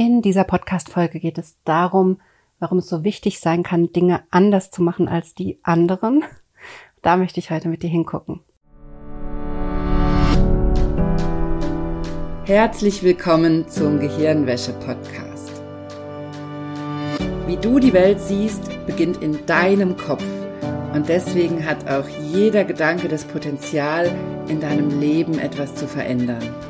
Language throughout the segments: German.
In dieser Podcast-Folge geht es darum, warum es so wichtig sein kann, Dinge anders zu machen als die anderen. Da möchte ich heute mit dir hingucken. Herzlich willkommen zum Gehirnwäsche-Podcast. Wie du die Welt siehst, beginnt in deinem Kopf. Und deswegen hat auch jeder Gedanke das Potenzial, in deinem Leben etwas zu verändern.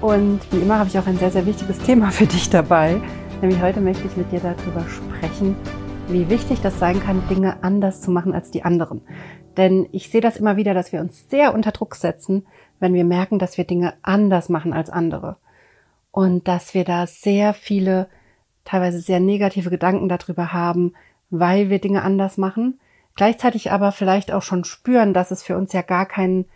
Und wie immer habe ich auch ein sehr, sehr wichtiges Thema für dich dabei. Nämlich heute möchte ich mit dir darüber sprechen, wie wichtig das sein kann, Dinge anders zu machen als die anderen. Denn ich sehe das immer wieder, dass wir uns sehr unter Druck setzen, wenn wir merken, dass wir Dinge anders machen als andere. Und dass wir da sehr viele, teilweise sehr negative Gedanken darüber haben, weil wir Dinge anders machen. Gleichzeitig aber vielleicht auch schon spüren, dass es für uns ja gar keinen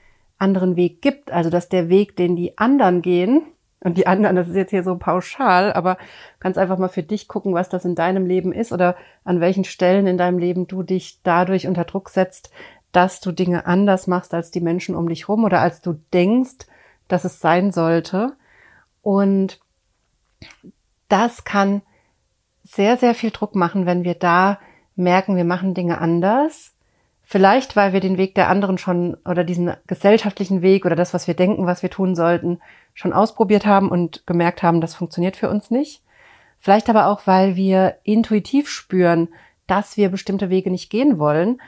anderen Weg gibt. Also dass der Weg, den die anderen gehen, und die anderen, das ist jetzt hier so pauschal, aber kannst einfach mal für dich gucken, was das in deinem Leben ist oder an welchen Stellen in deinem Leben du dich dadurch unter Druck setzt, dass du Dinge anders machst als die Menschen um dich rum oder als du denkst, dass es sein sollte. Und das kann sehr, sehr viel Druck machen, wenn wir da merken, wir machen Dinge anders Vielleicht, weil wir den Weg der anderen schon oder diesen gesellschaftlichen Weg oder das, was wir denken, was wir tun sollten, schon ausprobiert haben und gemerkt haben, das funktioniert für uns nicht. Vielleicht aber auch, weil wir intuitiv spüren, dass wir bestimmte Wege nicht gehen wollen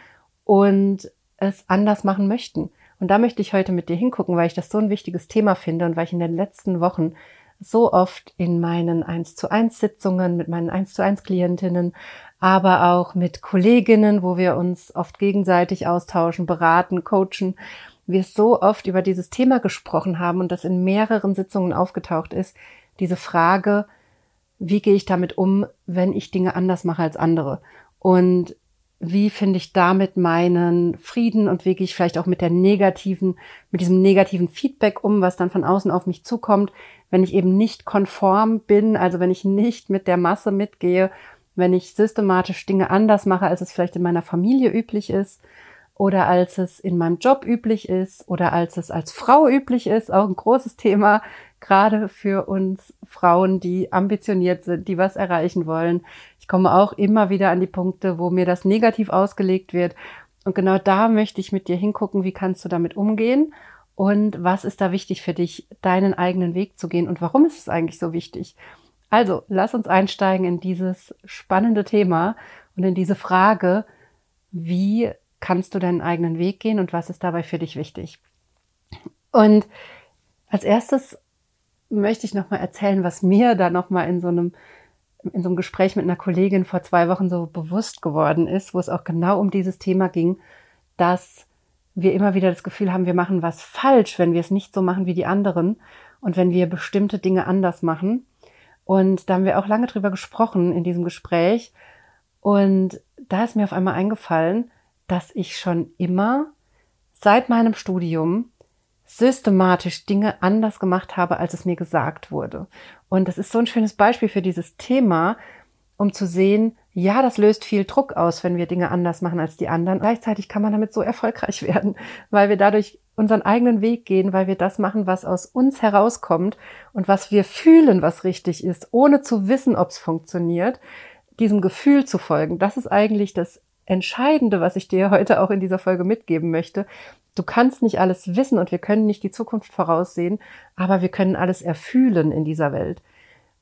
und es anders machen möchten. Und da möchte ich heute mit dir hingucken, weil ich das so ein wichtiges Thema finde und weil ich in den letzten Wochen so oft in meinen 1 zu 1 Sitzungen mit meinen 1 zu 1 Klientinnen aber auch mit Kolleginnen, wo wir uns oft gegenseitig austauschen, beraten, coachen, wir so oft über dieses Thema gesprochen haben und das in mehreren Sitzungen aufgetaucht ist, diese Frage, wie gehe ich damit um, wenn ich Dinge anders mache als andere? Und wie finde ich damit meinen Frieden und wie gehe ich vielleicht auch mit der negativen, mit diesem negativen Feedback um, was dann von außen auf mich zukommt, wenn ich eben nicht konform bin, also wenn ich nicht mit der Masse mitgehe wenn ich systematisch Dinge anders mache, als es vielleicht in meiner Familie üblich ist oder als es in meinem Job üblich ist oder als es als Frau üblich ist, auch ein großes Thema, gerade für uns Frauen, die ambitioniert sind, die was erreichen wollen. Ich komme auch immer wieder an die Punkte, wo mir das negativ ausgelegt wird. Und genau da möchte ich mit dir hingucken, wie kannst du damit umgehen und was ist da wichtig für dich, deinen eigenen Weg zu gehen und warum ist es eigentlich so wichtig? Also, lass uns einsteigen in dieses spannende Thema und in diese Frage, wie kannst du deinen eigenen Weg gehen und was ist dabei für dich wichtig? Und als erstes möchte ich nochmal erzählen, was mir da nochmal in so einem in so einem Gespräch mit einer Kollegin vor zwei Wochen so bewusst geworden ist, wo es auch genau um dieses Thema ging, dass wir immer wieder das Gefühl haben, wir machen was falsch, wenn wir es nicht so machen wie die anderen und wenn wir bestimmte Dinge anders machen. Und da haben wir auch lange drüber gesprochen in diesem Gespräch. Und da ist mir auf einmal eingefallen, dass ich schon immer seit meinem Studium systematisch Dinge anders gemacht habe, als es mir gesagt wurde. Und das ist so ein schönes Beispiel für dieses Thema, um zu sehen, ja, das löst viel Druck aus, wenn wir Dinge anders machen als die anderen. Gleichzeitig kann man damit so erfolgreich werden, weil wir dadurch unseren eigenen Weg gehen, weil wir das machen, was aus uns herauskommt und was wir fühlen, was richtig ist, ohne zu wissen, ob es funktioniert, diesem Gefühl zu folgen. Das ist eigentlich das Entscheidende, was ich dir heute auch in dieser Folge mitgeben möchte. Du kannst nicht alles wissen und wir können nicht die Zukunft voraussehen, aber wir können alles erfühlen in dieser Welt.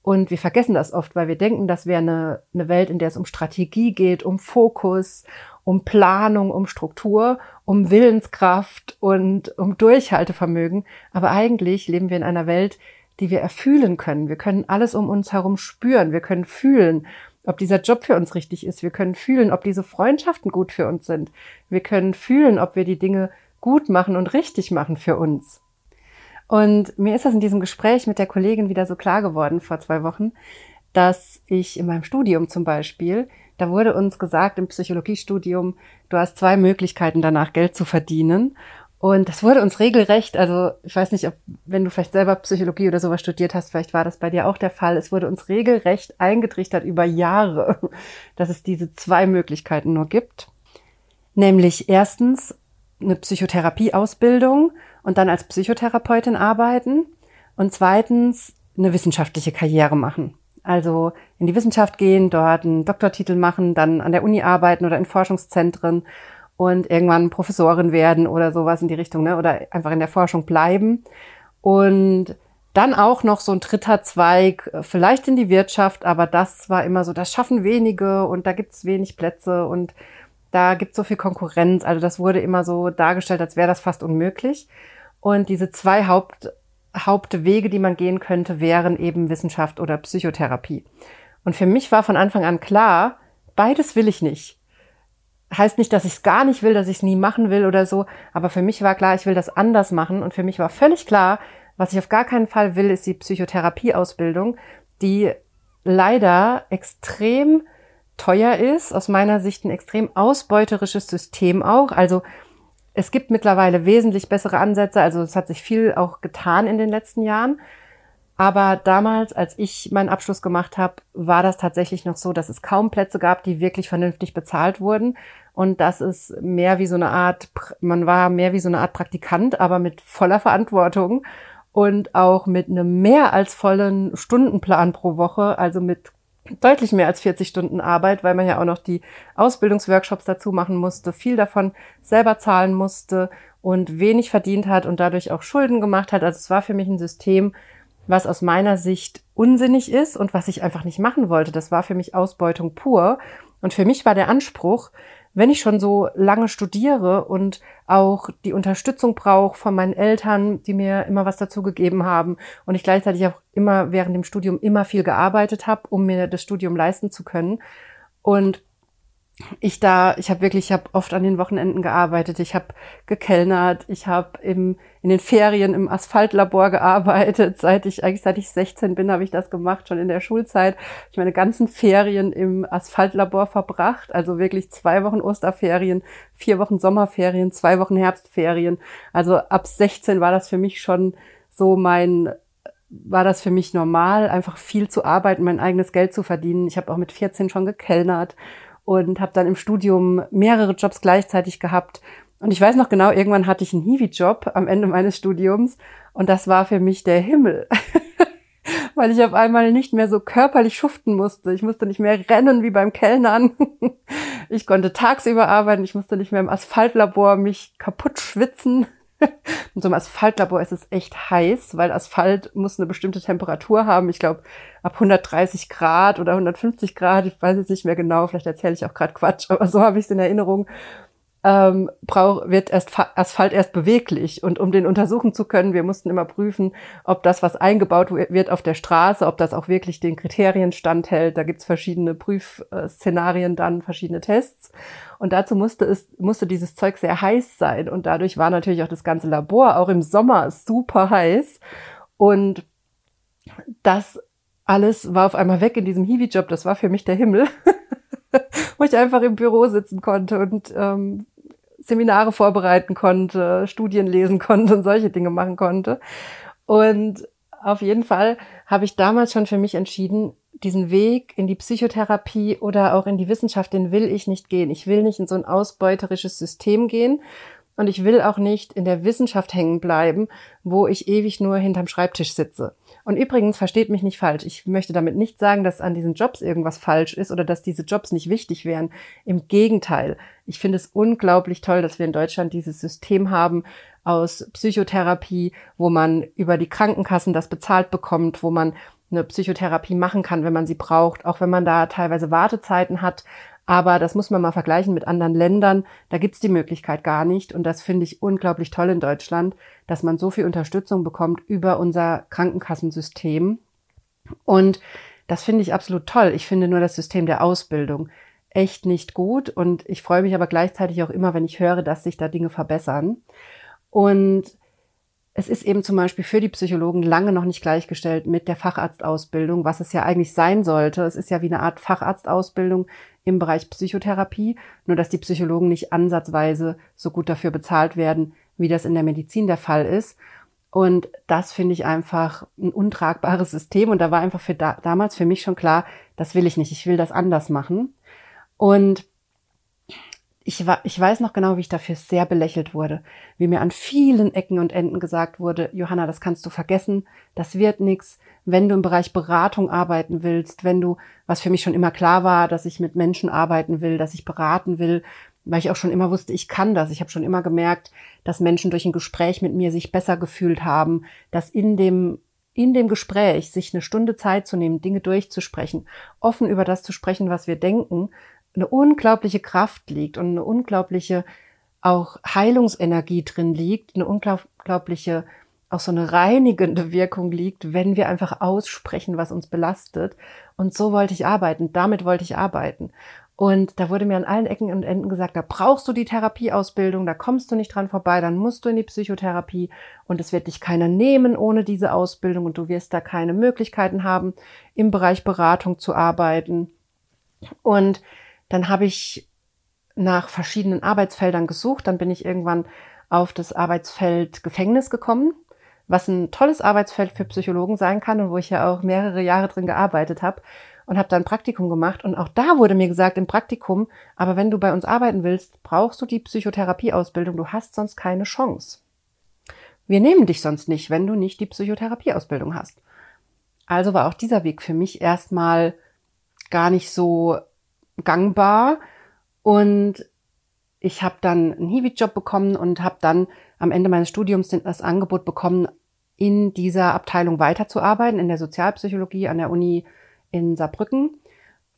Und wir vergessen das oft, weil wir denken, das wäre eine, eine Welt, in der es um Strategie geht, um Fokus, um Planung, um Struktur, um Willenskraft und um Durchhaltevermögen. Aber eigentlich leben wir in einer Welt, die wir erfühlen können. Wir können alles um uns herum spüren. Wir können fühlen, ob dieser Job für uns richtig ist. Wir können fühlen, ob diese Freundschaften gut für uns sind. Wir können fühlen, ob wir die Dinge gut machen und richtig machen für uns. Und mir ist das in diesem Gespräch mit der Kollegin wieder so klar geworden vor zwei Wochen, dass ich in meinem Studium zum Beispiel, da wurde uns gesagt im Psychologiestudium, du hast zwei Möglichkeiten danach Geld zu verdienen. Und das wurde uns regelrecht, also ich weiß nicht, ob, wenn du vielleicht selber Psychologie oder sowas studiert hast, vielleicht war das bei dir auch der Fall. Es wurde uns regelrecht eingetrichtert über Jahre, dass es diese zwei Möglichkeiten nur gibt. Nämlich erstens eine Psychotherapieausbildung und dann als Psychotherapeutin arbeiten und zweitens eine wissenschaftliche Karriere machen. Also in die Wissenschaft gehen, dort einen Doktortitel machen, dann an der Uni arbeiten oder in Forschungszentren und irgendwann Professorin werden oder sowas in die Richtung, ne? oder einfach in der Forschung bleiben. Und dann auch noch so ein dritter Zweig, vielleicht in die Wirtschaft, aber das war immer so, das schaffen wenige und da gibt's wenig Plätze und da gibt's so viel Konkurrenz. Also das wurde immer so dargestellt, als wäre das fast unmöglich. Und diese zwei Haupt, Hauptwege, die man gehen könnte, wären eben Wissenschaft oder Psychotherapie. Und für mich war von Anfang an klar, beides will ich nicht heißt nicht, dass ich es gar nicht will, dass ich es nie machen will oder so, aber für mich war klar, ich will das anders machen und für mich war völlig klar, was ich auf gar keinen Fall will, ist die Psychotherapieausbildung, die leider extrem teuer ist, aus meiner Sicht ein extrem ausbeuterisches System auch. Also es gibt mittlerweile wesentlich bessere Ansätze, also es hat sich viel auch getan in den letzten Jahren. Aber damals, als ich meinen Abschluss gemacht habe, war das tatsächlich noch so, dass es kaum Plätze gab, die wirklich vernünftig bezahlt wurden. Und das ist mehr wie so eine Art, man war mehr wie so eine Art Praktikant, aber mit voller Verantwortung und auch mit einem mehr als vollen Stundenplan pro Woche, also mit deutlich mehr als 40 Stunden Arbeit, weil man ja auch noch die Ausbildungsworkshops dazu machen musste, viel davon selber zahlen musste und wenig verdient hat und dadurch auch Schulden gemacht hat. Also es war für mich ein System, was aus meiner Sicht unsinnig ist und was ich einfach nicht machen wollte. Das war für mich Ausbeutung pur. Und für mich war der Anspruch, wenn ich schon so lange studiere und auch die Unterstützung brauche von meinen Eltern, die mir immer was dazu gegeben haben und ich gleichzeitig auch immer während dem Studium immer viel gearbeitet habe, um mir das Studium leisten zu können. Und ich da, ich habe wirklich, ich habe oft an den Wochenenden gearbeitet, ich habe gekellnert, ich habe im in den Ferien im Asphaltlabor gearbeitet. Seit ich eigentlich seit ich 16 bin, habe ich das gemacht, schon in der Schulzeit. Ich meine ganzen Ferien im Asphaltlabor verbracht, also wirklich zwei Wochen Osterferien, vier Wochen Sommerferien, zwei Wochen Herbstferien. Also ab 16 war das für mich schon so mein war das für mich normal, einfach viel zu arbeiten, mein eigenes Geld zu verdienen. Ich habe auch mit 14 schon gekellnert und habe dann im Studium mehrere Jobs gleichzeitig gehabt. Und ich weiß noch genau, irgendwann hatte ich einen Hiwi-Job am Ende meines Studiums und das war für mich der Himmel. Weil ich auf einmal nicht mehr so körperlich schuften musste. Ich musste nicht mehr rennen wie beim Kellnern. Ich konnte tagsüber arbeiten. Ich musste nicht mehr im Asphaltlabor mich kaputt schwitzen. In so einem Asphaltlabor ist es echt heiß, weil Asphalt muss eine bestimmte Temperatur haben. Ich glaube, ab 130 Grad oder 150 Grad, ich weiß jetzt nicht mehr genau, vielleicht erzähle ich auch gerade Quatsch, aber so habe ich es in Erinnerung ähm, brauch, wird erst Asphalt erst beweglich. Und um den untersuchen zu können, wir mussten immer prüfen, ob das, was eingebaut wird auf der Straße, ob das auch wirklich den Kriterien standhält. Da gibt's verschiedene Prüfszenarien dann, verschiedene Tests. Und dazu musste es, musste dieses Zeug sehr heiß sein. Und dadurch war natürlich auch das ganze Labor auch im Sommer super heiß. Und das alles war auf einmal weg in diesem Hiwi-Job. Das war für mich der Himmel. wo ich einfach im Büro sitzen konnte und ähm, Seminare vorbereiten konnte, Studien lesen konnte und solche Dinge machen konnte. Und auf jeden Fall habe ich damals schon für mich entschieden, diesen Weg in die Psychotherapie oder auch in die Wissenschaft, den will ich nicht gehen. Ich will nicht in so ein ausbeuterisches System gehen und ich will auch nicht in der Wissenschaft hängen bleiben, wo ich ewig nur hinterm Schreibtisch sitze. Und übrigens, versteht mich nicht falsch. Ich möchte damit nicht sagen, dass an diesen Jobs irgendwas falsch ist oder dass diese Jobs nicht wichtig wären. Im Gegenteil. Ich finde es unglaublich toll, dass wir in Deutschland dieses System haben aus Psychotherapie, wo man über die Krankenkassen das bezahlt bekommt, wo man eine Psychotherapie machen kann, wenn man sie braucht, auch wenn man da teilweise Wartezeiten hat. Aber das muss man mal vergleichen mit anderen Ländern. Da gibt's die Möglichkeit gar nicht. Und das finde ich unglaublich toll in Deutschland, dass man so viel Unterstützung bekommt über unser Krankenkassensystem. Und das finde ich absolut toll. Ich finde nur das System der Ausbildung echt nicht gut. Und ich freue mich aber gleichzeitig auch immer, wenn ich höre, dass sich da Dinge verbessern. Und es ist eben zum Beispiel für die Psychologen lange noch nicht gleichgestellt mit der Facharztausbildung, was es ja eigentlich sein sollte. Es ist ja wie eine Art Facharztausbildung im Bereich Psychotherapie, nur dass die Psychologen nicht ansatzweise so gut dafür bezahlt werden, wie das in der Medizin der Fall ist. Und das finde ich einfach ein untragbares System. Und da war einfach für da, damals für mich schon klar, das will ich nicht. Ich will das anders machen. Und ich, war, ich weiß noch genau, wie ich dafür sehr belächelt wurde, wie mir an vielen Ecken und Enden gesagt wurde, Johanna, das kannst du vergessen, das wird nix. Wenn du im Bereich Beratung arbeiten willst, wenn du, was für mich schon immer klar war, dass ich mit Menschen arbeiten will, dass ich beraten will, weil ich auch schon immer wusste, ich kann das. Ich habe schon immer gemerkt, dass Menschen durch ein Gespräch mit mir sich besser gefühlt haben, dass in dem in dem Gespräch sich eine Stunde Zeit zu nehmen, Dinge durchzusprechen, offen über das zu sprechen, was wir denken, eine unglaubliche Kraft liegt und eine unglaubliche auch Heilungsenergie drin liegt, eine unglaubliche auch so eine reinigende Wirkung liegt, wenn wir einfach aussprechen, was uns belastet. Und so wollte ich arbeiten, damit wollte ich arbeiten. Und da wurde mir an allen Ecken und Enden gesagt, da brauchst du die Therapieausbildung, da kommst du nicht dran vorbei, dann musst du in die Psychotherapie und es wird dich keiner nehmen ohne diese Ausbildung und du wirst da keine Möglichkeiten haben, im Bereich Beratung zu arbeiten. Und dann habe ich nach verschiedenen Arbeitsfeldern gesucht. Dann bin ich irgendwann auf das Arbeitsfeld Gefängnis gekommen, was ein tolles Arbeitsfeld für Psychologen sein kann und wo ich ja auch mehrere Jahre drin gearbeitet habe und habe da ein Praktikum gemacht. Und auch da wurde mir gesagt im Praktikum, aber wenn du bei uns arbeiten willst, brauchst du die Psychotherapieausbildung. Du hast sonst keine Chance. Wir nehmen dich sonst nicht, wenn du nicht die Psychotherapieausbildung hast. Also war auch dieser Weg für mich erstmal gar nicht so gangbar. Und ich habe dann einen Hiwi-Job bekommen und habe dann am Ende meines Studiums das Angebot bekommen, in dieser Abteilung weiterzuarbeiten, in der Sozialpsychologie an der Uni in Saarbrücken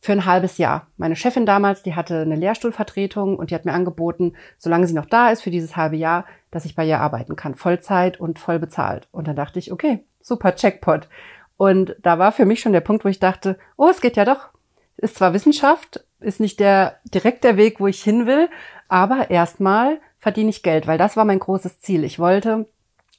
für ein halbes Jahr. Meine Chefin damals, die hatte eine Lehrstuhlvertretung und die hat mir angeboten, solange sie noch da ist für dieses halbe Jahr, dass ich bei ihr arbeiten kann, Vollzeit und voll bezahlt. Und dann dachte ich, okay, super Checkpot. Und da war für mich schon der Punkt, wo ich dachte, oh, es geht ja doch, ist zwar Wissenschaft, ist nicht der direkt der Weg, wo ich hin will, aber erstmal verdiene ich Geld, weil das war mein großes Ziel. Ich wollte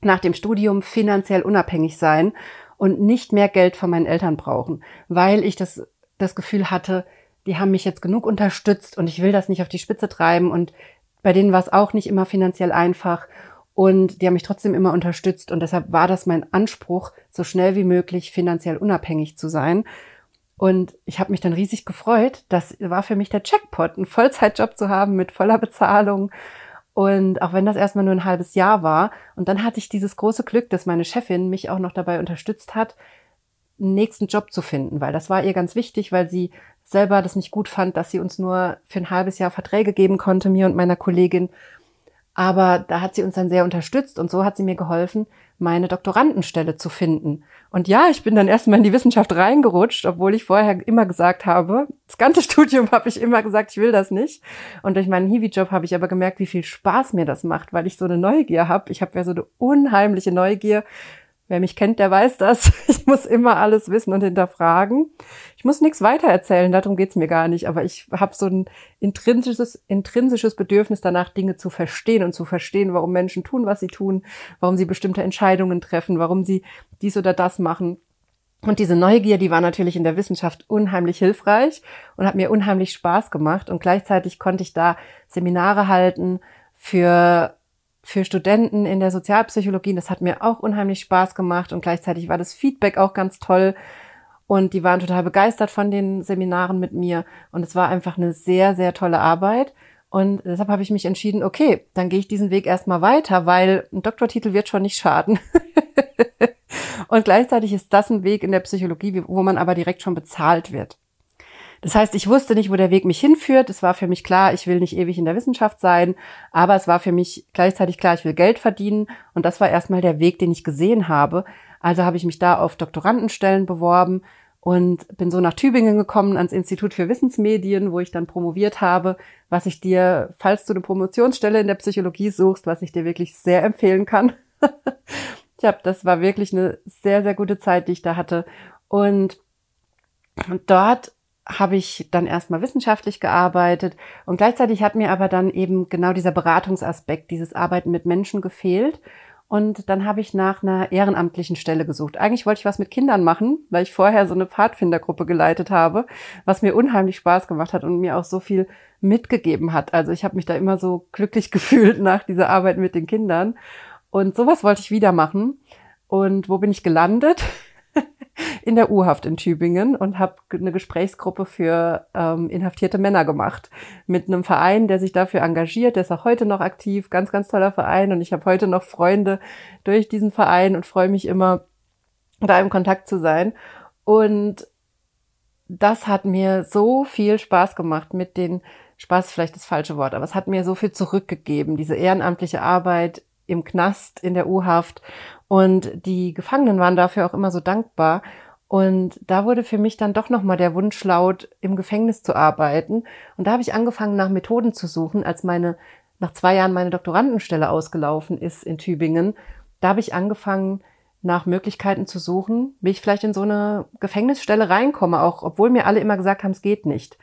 nach dem Studium finanziell unabhängig sein und nicht mehr Geld von meinen Eltern brauchen, weil ich das, das Gefühl hatte, die haben mich jetzt genug unterstützt und ich will das nicht auf die Spitze treiben und bei denen war es auch nicht immer finanziell einfach und die haben mich trotzdem immer unterstützt und deshalb war das mein Anspruch, so schnell wie möglich finanziell unabhängig zu sein. Und ich habe mich dann riesig gefreut. Das war für mich der Checkpot, einen Vollzeitjob zu haben mit voller Bezahlung. Und auch wenn das erstmal nur ein halbes Jahr war. Und dann hatte ich dieses große Glück, dass meine Chefin mich auch noch dabei unterstützt hat, einen nächsten Job zu finden, weil das war ihr ganz wichtig, weil sie selber das nicht gut fand, dass sie uns nur für ein halbes Jahr Verträge geben konnte, mir und meiner Kollegin. Aber da hat sie uns dann sehr unterstützt und so hat sie mir geholfen, meine Doktorandenstelle zu finden. Und ja, ich bin dann erstmal in die Wissenschaft reingerutscht, obwohl ich vorher immer gesagt habe, das ganze Studium habe ich immer gesagt, ich will das nicht. Und durch meinen Hiwi-Job habe ich aber gemerkt, wie viel Spaß mir das macht, weil ich so eine Neugier habe. Ich habe ja so eine unheimliche Neugier Wer mich kennt, der weiß das. Ich muss immer alles wissen und hinterfragen. Ich muss nichts weitererzählen, darum geht's mir gar nicht. Aber ich habe so ein intrinsisches, intrinsisches Bedürfnis danach, Dinge zu verstehen und zu verstehen, warum Menschen tun, was sie tun, warum sie bestimmte Entscheidungen treffen, warum sie dies oder das machen. Und diese Neugier, die war natürlich in der Wissenschaft unheimlich hilfreich und hat mir unheimlich Spaß gemacht. Und gleichzeitig konnte ich da Seminare halten für für Studenten in der Sozialpsychologie. Das hat mir auch unheimlich Spaß gemacht und gleichzeitig war das Feedback auch ganz toll. Und die waren total begeistert von den Seminaren mit mir. Und es war einfach eine sehr, sehr tolle Arbeit. Und deshalb habe ich mich entschieden, okay, dann gehe ich diesen Weg erstmal weiter, weil ein Doktortitel wird schon nicht schaden. und gleichzeitig ist das ein Weg in der Psychologie, wo man aber direkt schon bezahlt wird. Das heißt, ich wusste nicht, wo der Weg mich hinführt. Es war für mich klar, ich will nicht ewig in der Wissenschaft sein, aber es war für mich gleichzeitig klar, ich will Geld verdienen. Und das war erstmal der Weg, den ich gesehen habe. Also habe ich mich da auf Doktorandenstellen beworben und bin so nach Tübingen gekommen ans Institut für Wissensmedien, wo ich dann promoviert habe, was ich dir, falls du eine Promotionsstelle in der Psychologie suchst, was ich dir wirklich sehr empfehlen kann. ich habe, das war wirklich eine sehr, sehr gute Zeit, die ich da hatte. Und, und dort habe ich dann erstmal wissenschaftlich gearbeitet und gleichzeitig hat mir aber dann eben genau dieser Beratungsaspekt, dieses Arbeiten mit Menschen gefehlt. Und dann habe ich nach einer ehrenamtlichen Stelle gesucht. Eigentlich wollte ich was mit Kindern machen, weil ich vorher so eine Pfadfindergruppe geleitet habe, was mir unheimlich Spaß gemacht hat und mir auch so viel mitgegeben hat. Also ich habe mich da immer so glücklich gefühlt nach dieser Arbeit mit den Kindern. Und sowas wollte ich wieder machen. Und wo bin ich gelandet? In der U-Haft in Tübingen und habe eine Gesprächsgruppe für ähm, inhaftierte Männer gemacht mit einem Verein, der sich dafür engagiert. Der ist auch heute noch aktiv, ganz, ganz toller Verein und ich habe heute noch Freunde durch diesen Verein und freue mich immer, da im Kontakt zu sein. Und das hat mir so viel Spaß gemacht mit den Spaß vielleicht das falsche Wort, aber es hat mir so viel zurückgegeben, diese ehrenamtliche Arbeit im Knast, in der U-Haft. Und die Gefangenen waren dafür auch immer so dankbar. Und da wurde für mich dann doch nochmal der Wunsch laut, im Gefängnis zu arbeiten. Und da habe ich angefangen, nach Methoden zu suchen, als meine, nach zwei Jahren meine Doktorandenstelle ausgelaufen ist in Tübingen. Da habe ich angefangen, nach Möglichkeiten zu suchen, wie ich vielleicht in so eine Gefängnisstelle reinkomme, auch obwohl mir alle immer gesagt haben, es geht nicht.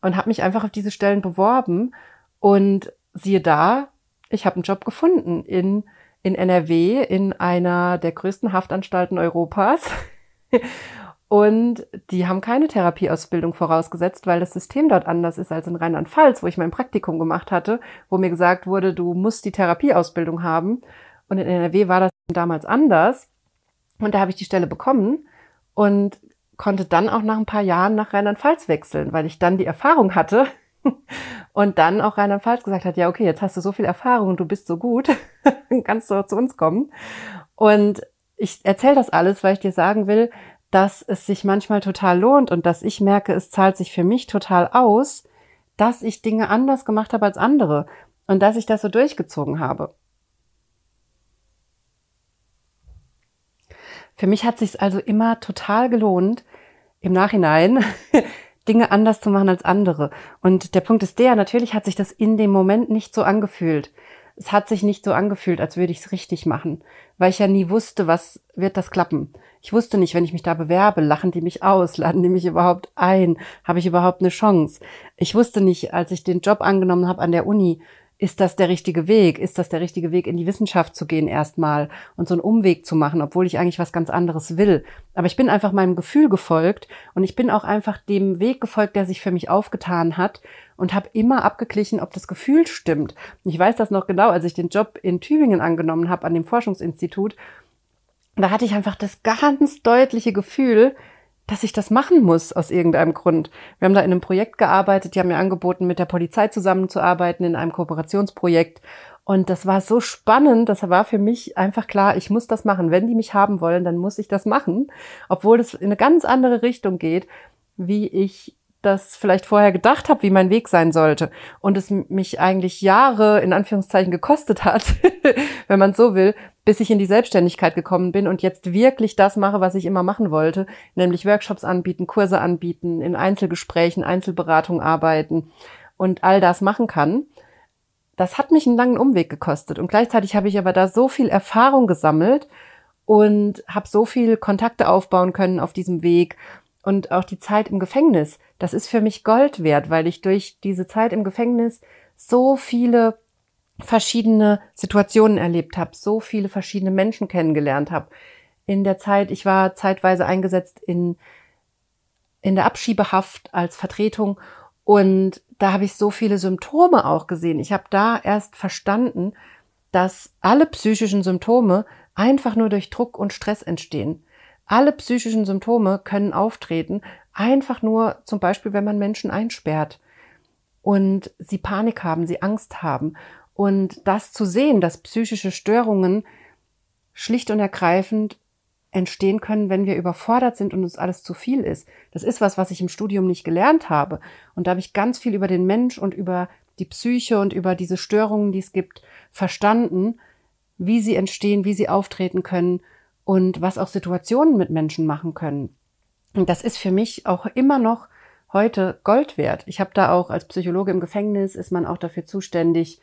Und habe mich einfach auf diese Stellen beworben und siehe da, ich habe einen Job gefunden in, in NRW, in einer der größten Haftanstalten Europas. Und die haben keine Therapieausbildung vorausgesetzt, weil das System dort anders ist als in Rheinland-Pfalz, wo ich mein Praktikum gemacht hatte, wo mir gesagt wurde, du musst die Therapieausbildung haben. Und in NRW war das damals anders. Und da habe ich die Stelle bekommen und konnte dann auch nach ein paar Jahren nach Rheinland-Pfalz wechseln, weil ich dann die Erfahrung hatte, und dann auch Rheinland-Pfalz gesagt hat, ja, okay, jetzt hast du so viel Erfahrung und du bist so gut, kannst du zu uns kommen. Und ich erzähle das alles, weil ich dir sagen will, dass es sich manchmal total lohnt und dass ich merke, es zahlt sich für mich total aus, dass ich Dinge anders gemacht habe als andere und dass ich das so durchgezogen habe. Für mich hat sich also immer total gelohnt, im Nachhinein Dinge anders zu machen als andere. Und der Punkt ist der, natürlich hat sich das in dem Moment nicht so angefühlt. Es hat sich nicht so angefühlt, als würde ich es richtig machen, weil ich ja nie wusste, was wird das klappen. Ich wusste nicht, wenn ich mich da bewerbe, lachen die mich aus, laden die mich überhaupt ein, habe ich überhaupt eine Chance. Ich wusste nicht, als ich den Job angenommen habe an der Uni, ist das der richtige Weg? Ist das der richtige Weg, in die Wissenschaft zu gehen erstmal und so einen Umweg zu machen, obwohl ich eigentlich was ganz anderes will? Aber ich bin einfach meinem Gefühl gefolgt und ich bin auch einfach dem Weg gefolgt, der sich für mich aufgetan hat und habe immer abgeglichen, ob das Gefühl stimmt. Und ich weiß das noch genau, als ich den Job in Tübingen angenommen habe an dem Forschungsinstitut. Da hatte ich einfach das ganz deutliche Gefühl, dass ich das machen muss aus irgendeinem Grund. Wir haben da in einem Projekt gearbeitet, die haben mir angeboten, mit der Polizei zusammenzuarbeiten in einem Kooperationsprojekt. Und das war so spannend, das war für mich einfach klar, ich muss das machen. Wenn die mich haben wollen, dann muss ich das machen, obwohl es in eine ganz andere Richtung geht, wie ich das vielleicht vorher gedacht habe, wie mein Weg sein sollte. Und es mich eigentlich Jahre in Anführungszeichen gekostet hat, wenn man so will, bis ich in die Selbstständigkeit gekommen bin und jetzt wirklich das mache, was ich immer machen wollte, nämlich Workshops anbieten, Kurse anbieten, in Einzelgesprächen, Einzelberatung arbeiten und all das machen kann. Das hat mich einen langen Umweg gekostet und gleichzeitig habe ich aber da so viel Erfahrung gesammelt und habe so viel Kontakte aufbauen können auf diesem Weg und auch die Zeit im Gefängnis, das ist für mich Gold wert, weil ich durch diese Zeit im Gefängnis so viele verschiedene Situationen erlebt habe, so viele verschiedene Menschen kennengelernt habe. In der Zeit, ich war zeitweise eingesetzt in, in der Abschiebehaft als Vertretung und da habe ich so viele Symptome auch gesehen. Ich habe da erst verstanden, dass alle psychischen Symptome einfach nur durch Druck und Stress entstehen. Alle psychischen Symptome können auftreten, einfach nur zum Beispiel, wenn man Menschen einsperrt und sie Panik haben, sie Angst haben. Und das zu sehen, dass psychische Störungen schlicht und ergreifend entstehen können, wenn wir überfordert sind und uns alles zu viel ist. Das ist was, was ich im Studium nicht gelernt habe. Und da habe ich ganz viel über den Mensch und über die Psyche und über diese Störungen, die es gibt, verstanden, wie sie entstehen, wie sie auftreten können und was auch Situationen mit Menschen machen können. Und das ist für mich auch immer noch heute Gold wert. Ich habe da auch als Psychologe im Gefängnis ist man auch dafür zuständig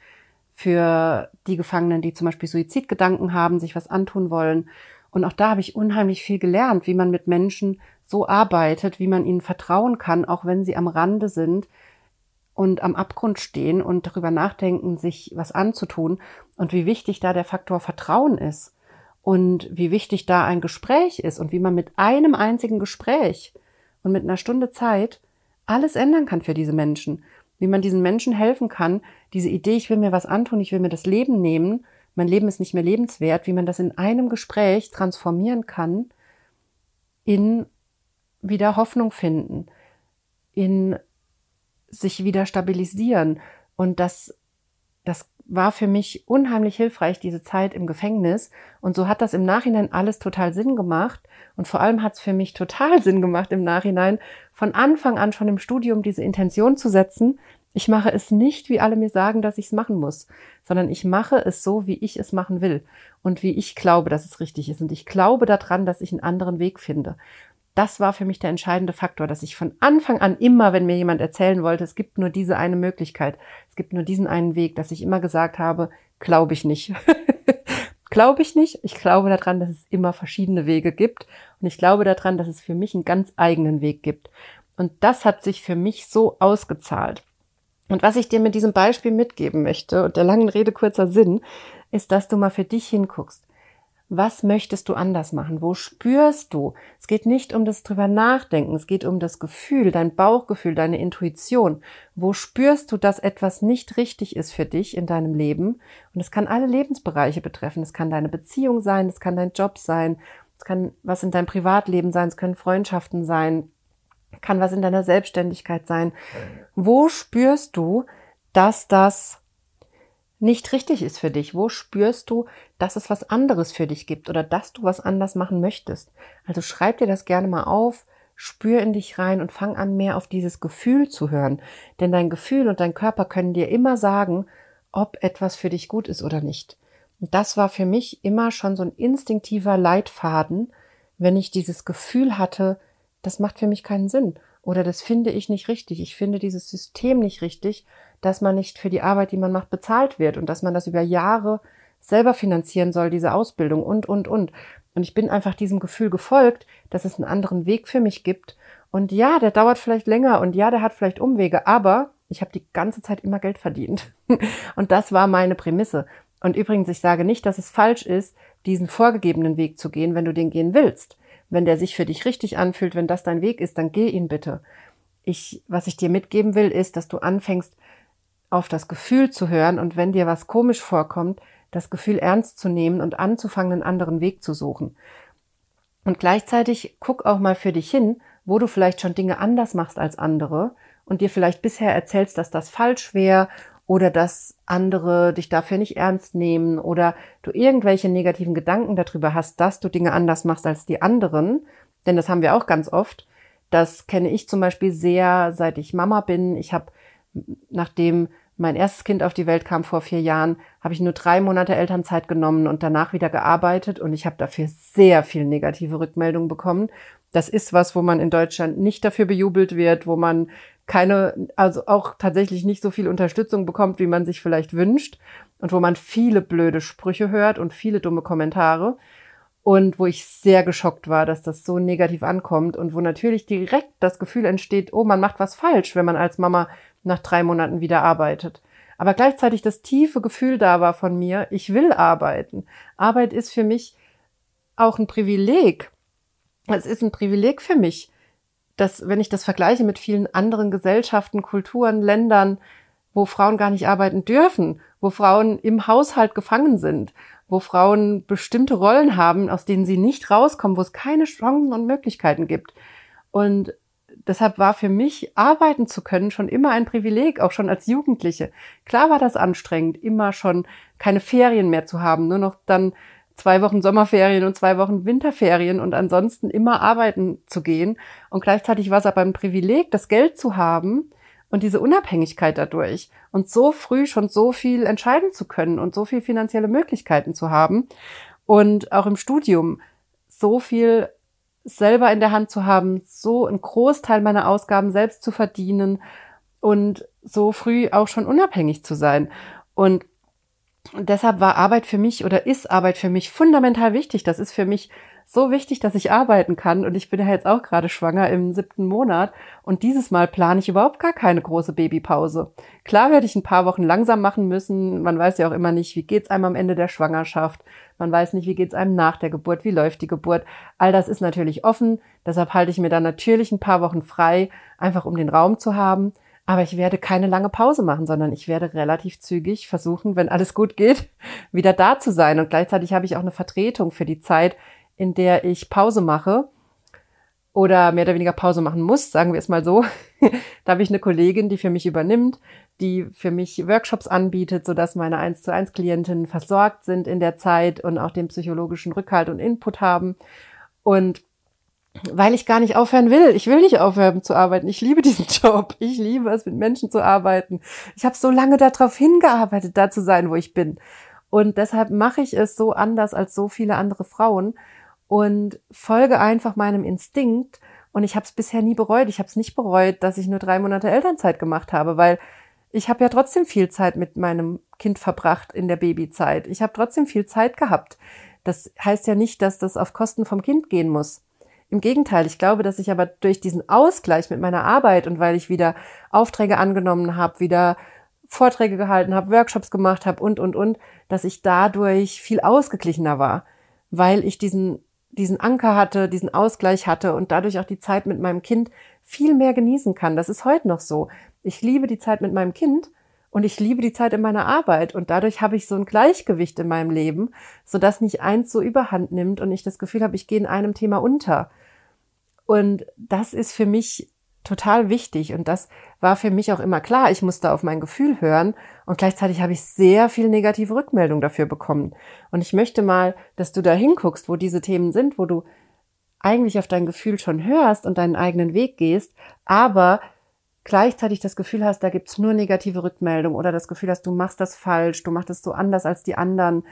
für die Gefangenen, die zum Beispiel Suizidgedanken haben, sich was antun wollen. Und auch da habe ich unheimlich viel gelernt, wie man mit Menschen so arbeitet, wie man ihnen vertrauen kann, auch wenn sie am Rande sind und am Abgrund stehen und darüber nachdenken, sich was anzutun und wie wichtig da der Faktor Vertrauen ist und wie wichtig da ein Gespräch ist und wie man mit einem einzigen Gespräch und mit einer Stunde Zeit alles ändern kann für diese Menschen, wie man diesen Menschen helfen kann, diese Idee, ich will mir was antun, ich will mir das Leben nehmen, mein Leben ist nicht mehr lebenswert, wie man das in einem Gespräch transformieren kann in wieder Hoffnung finden, in sich wieder stabilisieren. Und das, das war für mich unheimlich hilfreich, diese Zeit im Gefängnis. Und so hat das im Nachhinein alles total Sinn gemacht. Und vor allem hat es für mich total Sinn gemacht im Nachhinein, von Anfang an schon im Studium diese Intention zu setzen. Ich mache es nicht, wie alle mir sagen, dass ich es machen muss, sondern ich mache es so, wie ich es machen will und wie ich glaube, dass es richtig ist. Und ich glaube daran, dass ich einen anderen Weg finde das war für mich der entscheidende Faktor, dass ich von Anfang an immer, wenn mir jemand erzählen wollte, es gibt nur diese eine Möglichkeit, gibt nur diesen einen Weg, dass ich immer gesagt habe, glaube ich nicht. glaube ich nicht. Ich glaube daran, dass es immer verschiedene Wege gibt. Und ich glaube daran, dass es für mich einen ganz eigenen Weg gibt. Und das hat sich für mich so ausgezahlt. Und was ich dir mit diesem Beispiel mitgeben möchte, und der langen Rede kurzer Sinn, ist, dass du mal für dich hinguckst. Was möchtest du anders machen? Wo spürst du? Es geht nicht um das drüber nachdenken, es geht um das Gefühl, dein Bauchgefühl, deine Intuition. Wo spürst du, dass etwas nicht richtig ist für dich in deinem Leben? Und es kann alle Lebensbereiche betreffen. Es kann deine Beziehung sein, es kann dein Job sein, es kann was in deinem Privatleben sein, es können Freundschaften sein, kann was in deiner Selbstständigkeit sein. Wo spürst du, dass das nicht richtig ist für dich? Wo spürst du, dass es was anderes für dich gibt oder dass du was anders machen möchtest? Also schreib dir das gerne mal auf, spür in dich rein und fang an, mehr auf dieses Gefühl zu hören. Denn dein Gefühl und dein Körper können dir immer sagen, ob etwas für dich gut ist oder nicht. Und das war für mich immer schon so ein instinktiver Leitfaden, wenn ich dieses Gefühl hatte, das macht für mich keinen Sinn oder das finde ich nicht richtig. Ich finde dieses System nicht richtig dass man nicht für die Arbeit, die man macht, bezahlt wird und dass man das über Jahre selber finanzieren soll, diese Ausbildung und, und, und. Und ich bin einfach diesem Gefühl gefolgt, dass es einen anderen Weg für mich gibt. Und ja, der dauert vielleicht länger und ja, der hat vielleicht Umwege, aber ich habe die ganze Zeit immer Geld verdient. und das war meine Prämisse. Und übrigens, ich sage nicht, dass es falsch ist, diesen vorgegebenen Weg zu gehen, wenn du den gehen willst. Wenn der sich für dich richtig anfühlt, wenn das dein Weg ist, dann geh ihn bitte. Ich, was ich dir mitgeben will, ist, dass du anfängst, auf das Gefühl zu hören und wenn dir was komisch vorkommt, das Gefühl ernst zu nehmen und anzufangen, einen anderen Weg zu suchen. Und gleichzeitig guck auch mal für dich hin, wo du vielleicht schon Dinge anders machst als andere und dir vielleicht bisher erzählst, dass das falsch wäre oder dass andere dich dafür nicht ernst nehmen oder du irgendwelche negativen Gedanken darüber hast, dass du Dinge anders machst als die anderen. Denn das haben wir auch ganz oft. Das kenne ich zum Beispiel sehr, seit ich Mama bin. Ich habe nachdem mein erstes Kind auf die Welt kam vor vier Jahren, habe ich nur drei Monate Elternzeit genommen und danach wieder gearbeitet und ich habe dafür sehr viel negative Rückmeldungen bekommen. Das ist was, wo man in Deutschland nicht dafür bejubelt wird, wo man keine, also auch tatsächlich nicht so viel Unterstützung bekommt, wie man sich vielleicht wünscht und wo man viele blöde Sprüche hört und viele dumme Kommentare und wo ich sehr geschockt war, dass das so negativ ankommt und wo natürlich direkt das Gefühl entsteht, oh, man macht was falsch, wenn man als Mama nach drei Monaten wieder arbeitet. Aber gleichzeitig das tiefe Gefühl da war von mir, ich will arbeiten. Arbeit ist für mich auch ein Privileg. Es ist ein Privileg für mich, dass, wenn ich das vergleiche mit vielen anderen Gesellschaften, Kulturen, Ländern, wo Frauen gar nicht arbeiten dürfen, wo Frauen im Haushalt gefangen sind, wo Frauen bestimmte Rollen haben, aus denen sie nicht rauskommen, wo es keine Chancen und Möglichkeiten gibt. Und deshalb war für mich, arbeiten zu können, schon immer ein Privileg, auch schon als Jugendliche. Klar war das anstrengend, immer schon keine Ferien mehr zu haben, nur noch dann zwei Wochen Sommerferien und zwei Wochen Winterferien und ansonsten immer arbeiten zu gehen. Und gleichzeitig war es aber ein Privileg, das Geld zu haben und diese Unabhängigkeit dadurch und so früh schon so viel entscheiden zu können und so viel finanzielle Möglichkeiten zu haben und auch im Studium so viel selber in der Hand zu haben, so einen Großteil meiner Ausgaben selbst zu verdienen und so früh auch schon unabhängig zu sein. Und deshalb war Arbeit für mich oder ist Arbeit für mich fundamental wichtig. Das ist für mich so wichtig, dass ich arbeiten kann. Und ich bin ja jetzt auch gerade schwanger im siebten Monat. Und dieses Mal plane ich überhaupt gar keine große Babypause. Klar werde ich ein paar Wochen langsam machen müssen. Man weiß ja auch immer nicht, wie geht's einem am Ende der Schwangerschaft. Man weiß nicht, wie geht's einem nach der Geburt, wie läuft die Geburt. All das ist natürlich offen. Deshalb halte ich mir dann natürlich ein paar Wochen frei, einfach um den Raum zu haben. Aber ich werde keine lange Pause machen, sondern ich werde relativ zügig versuchen, wenn alles gut geht, wieder da zu sein. Und gleichzeitig habe ich auch eine Vertretung für die Zeit, in der ich Pause mache oder mehr oder weniger Pause machen muss, sagen wir es mal so. da habe ich eine Kollegin, die für mich übernimmt, die für mich Workshops anbietet, sodass meine 1 zu 1 Klientinnen versorgt sind in der Zeit und auch den psychologischen Rückhalt und Input haben. Und weil ich gar nicht aufhören will. Ich will nicht aufhören zu arbeiten. Ich liebe diesen Job. Ich liebe es, mit Menschen zu arbeiten. Ich habe so lange darauf hingearbeitet, da zu sein, wo ich bin. Und deshalb mache ich es so anders als so viele andere Frauen und folge einfach meinem Instinkt. Und ich habe es bisher nie bereut. Ich habe es nicht bereut, dass ich nur drei Monate Elternzeit gemacht habe, weil ich habe ja trotzdem viel Zeit mit meinem Kind verbracht in der Babyzeit. Ich habe trotzdem viel Zeit gehabt. Das heißt ja nicht, dass das auf Kosten vom Kind gehen muss. Im Gegenteil, ich glaube, dass ich aber durch diesen Ausgleich mit meiner Arbeit und weil ich wieder Aufträge angenommen habe, wieder Vorträge gehalten habe, Workshops gemacht habe und, und, und, dass ich dadurch viel ausgeglichener war, weil ich diesen, diesen Anker hatte, diesen Ausgleich hatte und dadurch auch die Zeit mit meinem Kind viel mehr genießen kann. Das ist heute noch so. Ich liebe die Zeit mit meinem Kind und ich liebe die Zeit in meiner Arbeit und dadurch habe ich so ein Gleichgewicht in meinem Leben, sodass nicht eins so überhand nimmt und ich das Gefühl habe, ich gehe in einem Thema unter. Und das ist für mich total wichtig und das war für mich auch immer klar. Ich musste auf mein Gefühl hören und gleichzeitig habe ich sehr viel negative Rückmeldung dafür bekommen. Und ich möchte mal, dass du da hinguckst, wo diese Themen sind, wo du eigentlich auf dein Gefühl schon hörst und deinen eigenen Weg gehst, aber gleichzeitig das Gefühl hast, da gibt's nur negative Rückmeldung oder das Gefühl hast, du machst das falsch, du machst es so anders als die anderen.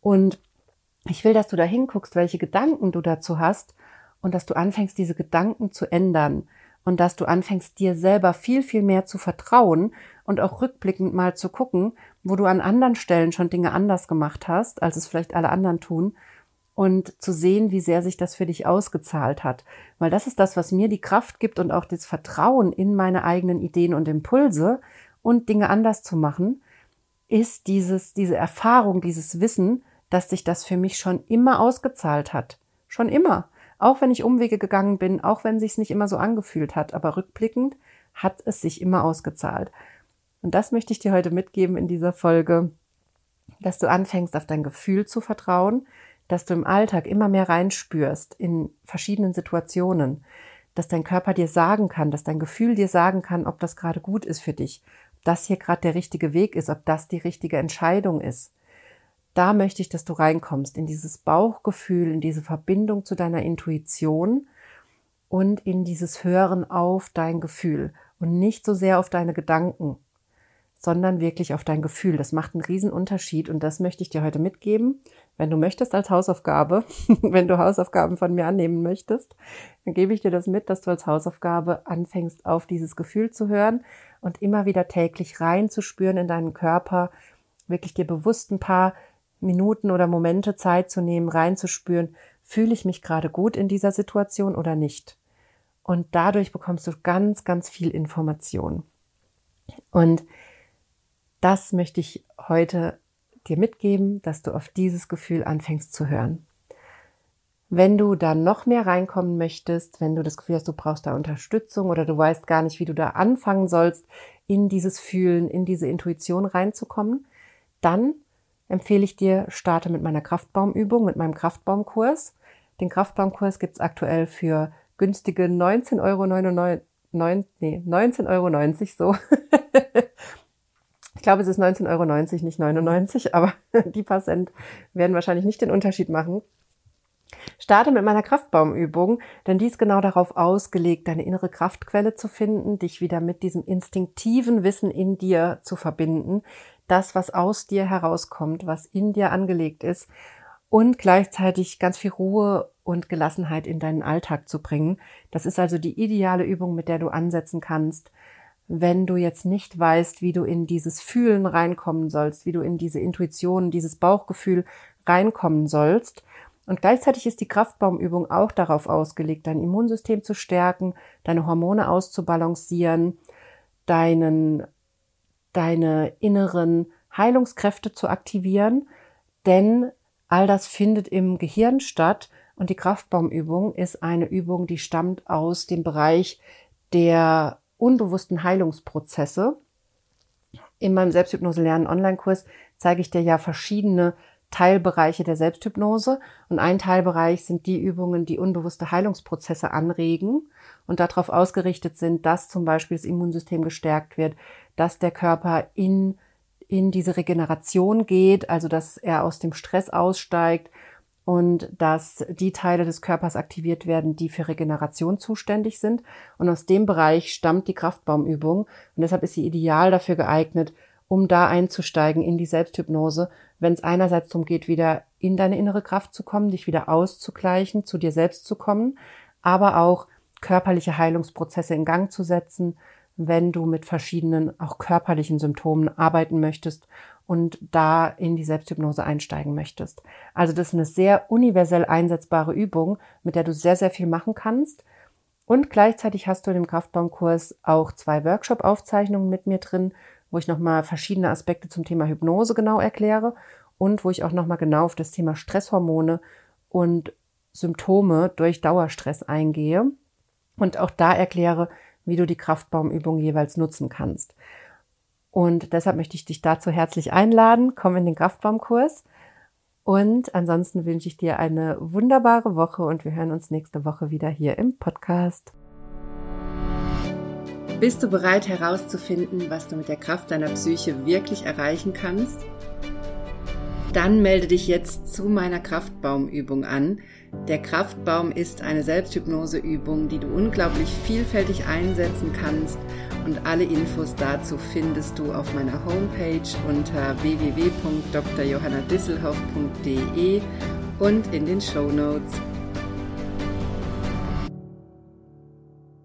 Und ich will, dass du da hinguckst, welche Gedanken du dazu hast und dass du anfängst, diese Gedanken zu ändern und dass du anfängst, dir selber viel, viel mehr zu vertrauen und auch rückblickend mal zu gucken, wo du an anderen Stellen schon Dinge anders gemacht hast, als es vielleicht alle anderen tun und zu sehen, wie sehr sich das für dich ausgezahlt hat. Weil das ist das, was mir die Kraft gibt und auch das Vertrauen in meine eigenen Ideen und Impulse und Dinge anders zu machen, ist dieses, diese Erfahrung, dieses Wissen, dass sich das für mich schon immer ausgezahlt hat. Schon immer. Auch wenn ich Umwege gegangen bin, auch wenn sich's nicht immer so angefühlt hat, aber rückblickend hat es sich immer ausgezahlt. Und das möchte ich dir heute mitgeben in dieser Folge, dass du anfängst, auf dein Gefühl zu vertrauen, dass du im Alltag immer mehr reinspürst in verschiedenen Situationen, dass dein Körper dir sagen kann, dass dein Gefühl dir sagen kann, ob das gerade gut ist für dich, ob das hier gerade der richtige Weg ist, ob das die richtige Entscheidung ist. Da möchte ich, dass du reinkommst in dieses Bauchgefühl, in diese Verbindung zu deiner Intuition und in dieses Hören auf dein Gefühl und nicht so sehr auf deine Gedanken, sondern wirklich auf dein Gefühl. Das macht einen riesen Unterschied und das möchte ich dir heute mitgeben. Wenn du möchtest als Hausaufgabe, wenn du Hausaufgaben von mir annehmen möchtest, dann gebe ich dir das mit, dass du als Hausaufgabe anfängst, auf dieses Gefühl zu hören und immer wieder täglich reinzuspüren in deinen Körper, wirklich dir bewusst ein paar Minuten oder Momente Zeit zu nehmen, reinzuspüren, fühle ich mich gerade gut in dieser Situation oder nicht. Und dadurch bekommst du ganz, ganz viel Information. Und das möchte ich heute dir mitgeben, dass du auf dieses Gefühl anfängst zu hören. Wenn du da noch mehr reinkommen möchtest, wenn du das Gefühl hast, du brauchst da Unterstützung oder du weißt gar nicht, wie du da anfangen sollst, in dieses Fühlen, in diese Intuition reinzukommen, dann empfehle ich dir, starte mit meiner Kraftbaumübung, mit meinem Kraftbaumkurs. Den Kraftbaumkurs gibt's aktuell für günstige 19,99 Euro, 9, nee, 19,90 Euro so. ich glaube, es ist 19,90 Euro, nicht 99, aber die paar Cent werden wahrscheinlich nicht den Unterschied machen. Starte mit meiner Kraftbaumübung, denn die ist genau darauf ausgelegt, deine innere Kraftquelle zu finden, dich wieder mit diesem instinktiven Wissen in dir zu verbinden, das, was aus dir herauskommt, was in dir angelegt ist und gleichzeitig ganz viel Ruhe und Gelassenheit in deinen Alltag zu bringen. Das ist also die ideale Übung, mit der du ansetzen kannst, wenn du jetzt nicht weißt, wie du in dieses Fühlen reinkommen sollst, wie du in diese Intuition, dieses Bauchgefühl reinkommen sollst. Und gleichzeitig ist die Kraftbaumübung auch darauf ausgelegt, dein Immunsystem zu stärken, deine Hormone auszubalancieren, deinen, deine inneren Heilungskräfte zu aktivieren, denn all das findet im Gehirn statt und die Kraftbaumübung ist eine Übung, die stammt aus dem Bereich der unbewussten Heilungsprozesse. In meinem Selbsthypnose lernen Online-Kurs zeige ich dir ja verschiedene Teilbereiche der Selbsthypnose und ein Teilbereich sind die Übungen, die unbewusste Heilungsprozesse anregen und darauf ausgerichtet sind, dass zum Beispiel das Immunsystem gestärkt wird, dass der Körper in, in diese Regeneration geht, also dass er aus dem Stress aussteigt und dass die Teile des Körpers aktiviert werden, die für Regeneration zuständig sind. Und aus dem Bereich stammt die Kraftbaumübung und deshalb ist sie ideal dafür geeignet, um da einzusteigen in die Selbsthypnose, wenn es einerseits darum geht, wieder in deine innere Kraft zu kommen, dich wieder auszugleichen, zu dir selbst zu kommen, aber auch körperliche Heilungsprozesse in Gang zu setzen, wenn du mit verschiedenen auch körperlichen Symptomen arbeiten möchtest und da in die Selbsthypnose einsteigen möchtest. Also das ist eine sehr universell einsetzbare Übung, mit der du sehr, sehr viel machen kannst. Und gleichzeitig hast du in dem Kraftbaumkurs auch zwei Workshop-Aufzeichnungen mit mir drin, wo ich nochmal verschiedene Aspekte zum Thema Hypnose genau erkläre und wo ich auch nochmal genau auf das Thema Stresshormone und Symptome durch Dauerstress eingehe und auch da erkläre, wie du die Kraftbaumübung jeweils nutzen kannst. Und deshalb möchte ich dich dazu herzlich einladen. Komm in den Kraftbaumkurs. Und ansonsten wünsche ich dir eine wunderbare Woche und wir hören uns nächste Woche wieder hier im Podcast. Bist du bereit herauszufinden, was du mit der Kraft deiner Psyche wirklich erreichen kannst? Dann melde dich jetzt zu meiner Kraftbaumübung an. Der Kraftbaum ist eine Selbsthypnoseübung, die du unglaublich vielfältig einsetzen kannst und alle Infos dazu findest du auf meiner Homepage unter www.drjohannadisselhoff.de und in den Show Notes.